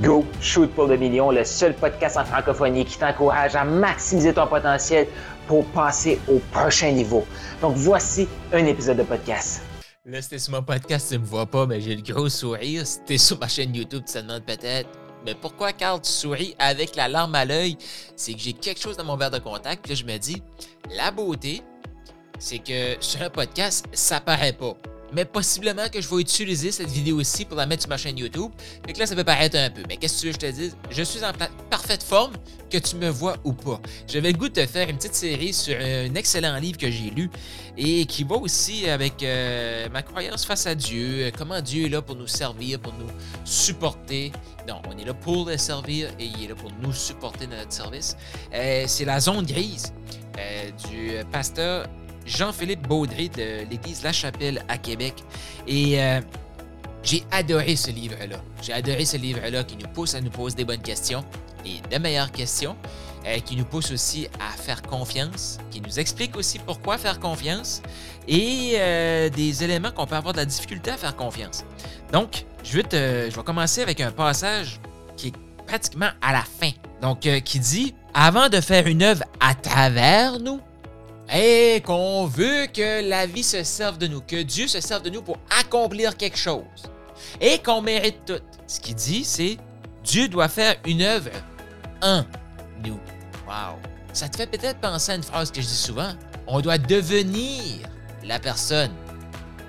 Go Shoot pour le million, le seul podcast en francophonie qui t'encourage à maximiser ton potentiel pour passer au prochain niveau. Donc voici un épisode de podcast. Là, c'était sur mon podcast, tu me vois pas, mais j'ai le gros sourire. T'es sur ma chaîne YouTube, tu te demandes peut-être. Mais pourquoi, Carl, tu souris avec la larme à l'œil? C'est que j'ai quelque chose dans mon verre de contact, puis je me dis, la beauté, c'est que sur un podcast, ça paraît pas mais possiblement que je vais utiliser cette vidéo-ci pour la mettre sur ma chaîne YouTube. Fait que là, ça peut paraître un peu. Mais qu'est-ce que tu veux que je te dise? Je suis en parfaite forme, que tu me vois ou pas. J'avais le goût de te faire une petite série sur un excellent livre que j'ai lu et qui va aussi avec euh, ma croyance face à Dieu, comment Dieu est là pour nous servir, pour nous supporter. Non, on est là pour le servir et il est là pour nous supporter dans notre service. Euh, c'est la zone grise euh, du pasteur Jean-Philippe Baudry de l'église La Chapelle à Québec. Et euh, j'ai adoré ce livre-là. J'ai adoré ce livre-là qui nous pousse à nous poser des bonnes questions et de meilleures questions, euh, qui nous pousse aussi à faire confiance, qui nous explique aussi pourquoi faire confiance et euh, des éléments qu'on peut avoir de la difficulté à faire confiance. Donc, je vais, te, je vais commencer avec un passage qui est pratiquement à la fin. Donc, qui dit Avant de faire une œuvre à travers nous, et qu'on veut que la vie se serve de nous, que Dieu se serve de nous pour accomplir quelque chose et qu'on mérite tout. Ce qu'il dit, c'est Dieu doit faire une œuvre en nous. Wow! Ça te fait peut-être penser à une phrase que je dis souvent. On doit devenir la personne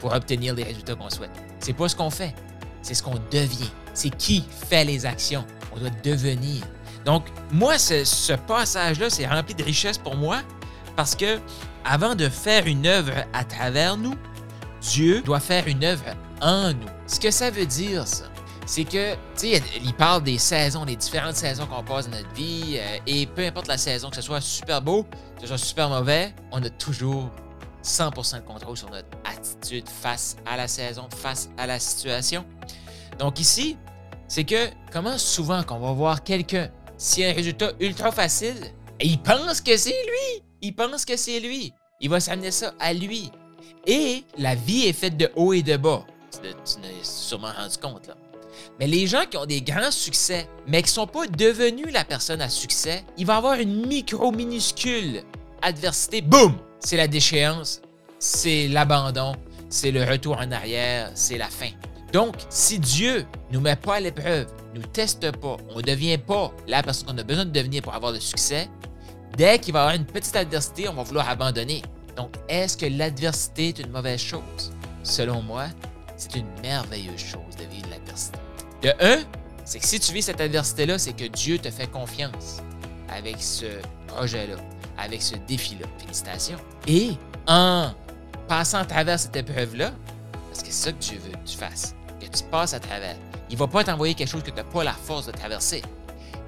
pour obtenir les résultats qu'on souhaite. C'est pas ce qu'on fait, c'est ce qu'on devient. C'est qui fait les actions. On doit devenir. Donc, moi, ce, passage-là, c'est rempli de richesse pour moi parce que avant de faire une œuvre à travers nous, Dieu doit faire une œuvre en nous. Ce que ça veut dire, ça, c'est que, tu sais, il parle des saisons, des différentes saisons qu'on passe dans notre vie, euh, et peu importe la saison, que ce soit super beau, que ce soit super mauvais, on a toujours 100% de contrôle sur notre attitude face à la saison, face à la situation. Donc ici, c'est que comment souvent qu'on va voir quelqu'un, si un résultat ultra facile, et il pense que c'est lui, il pense que c'est lui. Il va s'amener ça à lui. Et la vie est faite de haut et de bas. Tu n'as sûrement rendu compte. Mais les gens qui ont des grands succès, mais qui ne sont pas devenus la personne à succès, il va avoir une micro-minuscule adversité. Boum! C'est la déchéance, c'est l'abandon, c'est le retour en arrière, c'est la fin. Donc, si Dieu ne nous met pas à l'épreuve, nous teste pas, on ne devient pas la personne qu'on a besoin de devenir pour avoir le succès, Dès qu'il va y avoir une petite adversité, on va vouloir abandonner. Donc, est-ce que l'adversité est une mauvaise chose? Selon moi, c'est une merveilleuse chose de vivre l'adversité. De un, c'est que si tu vis cette adversité-là, c'est que Dieu te fait confiance avec ce projet-là, avec ce défi-là. Félicitations. Et en passant à travers cette épreuve-là, parce que c'est ça que Dieu veut que tu fasses, que tu passes à travers, il ne va pas t'envoyer quelque chose que tu n'as pas la force de traverser.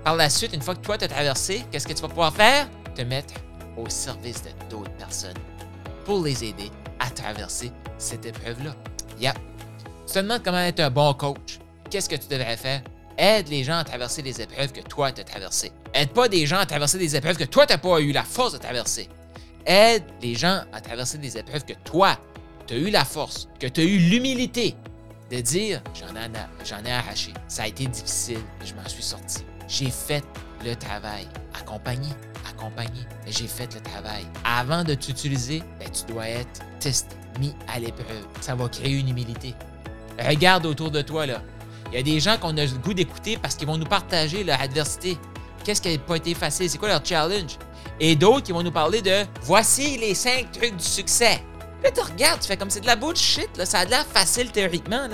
Par la suite, une fois que toi, tu as traversé, qu'est-ce que tu vas pouvoir faire? Te mettre au service de d'autres personnes pour les aider à traverser cette épreuve-là. Yeah. Tu te demandes comment être un bon coach. Qu'est-ce que tu devrais faire? Aide les gens à traverser les épreuves que toi, tu as traversées. Aide pas des gens à traverser des épreuves que toi, tu n'as pas eu la force de traverser. Aide les gens à traverser des épreuves que toi, tu as eu la force, que tu as eu l'humilité de dire j'en ai, j'en ai arraché. Ça a été difficile, je m'en suis sorti. J'ai fait le travail. Accompagné, accompagné, j'ai fait le travail. Avant de t'utiliser, ben, tu dois être testé, mis à l'épreuve. Ça va créer une humilité. Regarde autour de toi, là. Il y a des gens qu'on a le goût d'écouter parce qu'ils vont nous partager leur adversité. Qu'est-ce qui n'a pas été facile? C'est quoi leur challenge? Et d'autres qui vont nous parler de voici les cinq trucs du succès. Là, tu regardes, tu fais comme c'est de la bullshit, là. ça a l'air facile théoriquement,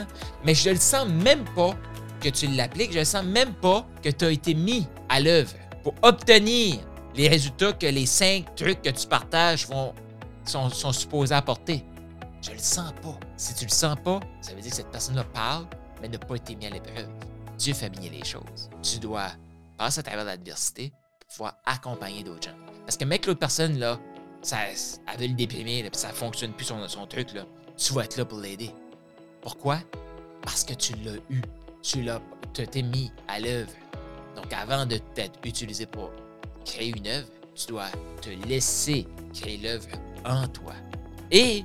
mais je le sens même pas que tu l'appliques, je ne sens même pas que tu as été mis à l'œuvre pour obtenir les résultats que les cinq trucs que tu partages vont, sont, sont supposés apporter. Je le sens pas. Si tu le sens pas, ça veut dire que cette personne-là parle, mais n'a pas été mis à l'épreuve. Dieu fait bien les choses. Tu dois passer à travers l'adversité pour pouvoir accompagner d'autres gens. Parce que mec, l'autre personne, là, ça, elle veut le déprimer, là, puis ça fonctionne plus son, son truc, là. Tu vas être là pour l'aider. Pourquoi? Parce que tu l'as eu tu l'as, t'es mis à l'œuvre. Donc, avant de t'être utilisé pour créer une œuvre, tu dois te laisser créer l'œuvre en toi. Et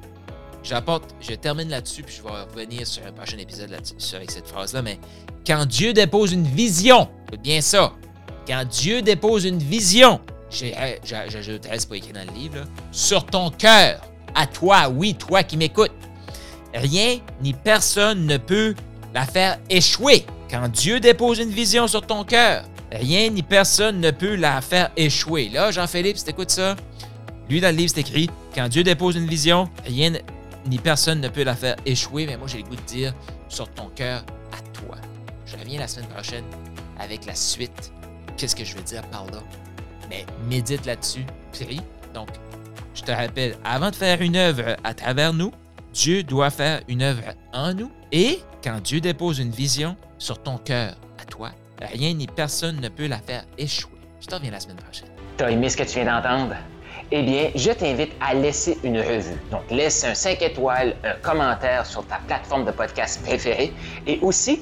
j'apporte, je termine là-dessus, puis je vais revenir sur un prochain épisode là-dessus avec cette phrase-là, mais quand Dieu dépose une vision, écoute bien ça, quand Dieu dépose une vision, j'ajouterai, c'est pas écrit dans le livre, là, sur ton cœur, à toi, oui, toi qui m'écoutes, rien ni personne ne peut la faire échouer. Quand Dieu dépose une vision sur ton cœur, rien ni personne ne peut la faire échouer. Là, Jean-Philippe, si t'écoutes ça, lui, dans le livre, c'est écrit Quand Dieu dépose une vision, rien ni personne ne peut la faire échouer. Mais moi, j'ai le goût de dire sur ton cœur à toi. Je reviens la semaine prochaine avec la suite. Qu'est-ce que je veux dire par là? Mais médite là-dessus. Donc, je te rappelle, avant de faire une œuvre à travers nous, Dieu doit faire une œuvre en nous. Et quand Dieu dépose une vision sur ton cœur à toi, rien ni personne ne peut la faire échouer. Je te reviens la semaine prochaine. T'as aimé ce que tu viens d'entendre? eh bien, je t'invite à laisser une revue. Donc, laisse un 5 étoiles, un commentaire sur ta plateforme de podcast préférée et aussi,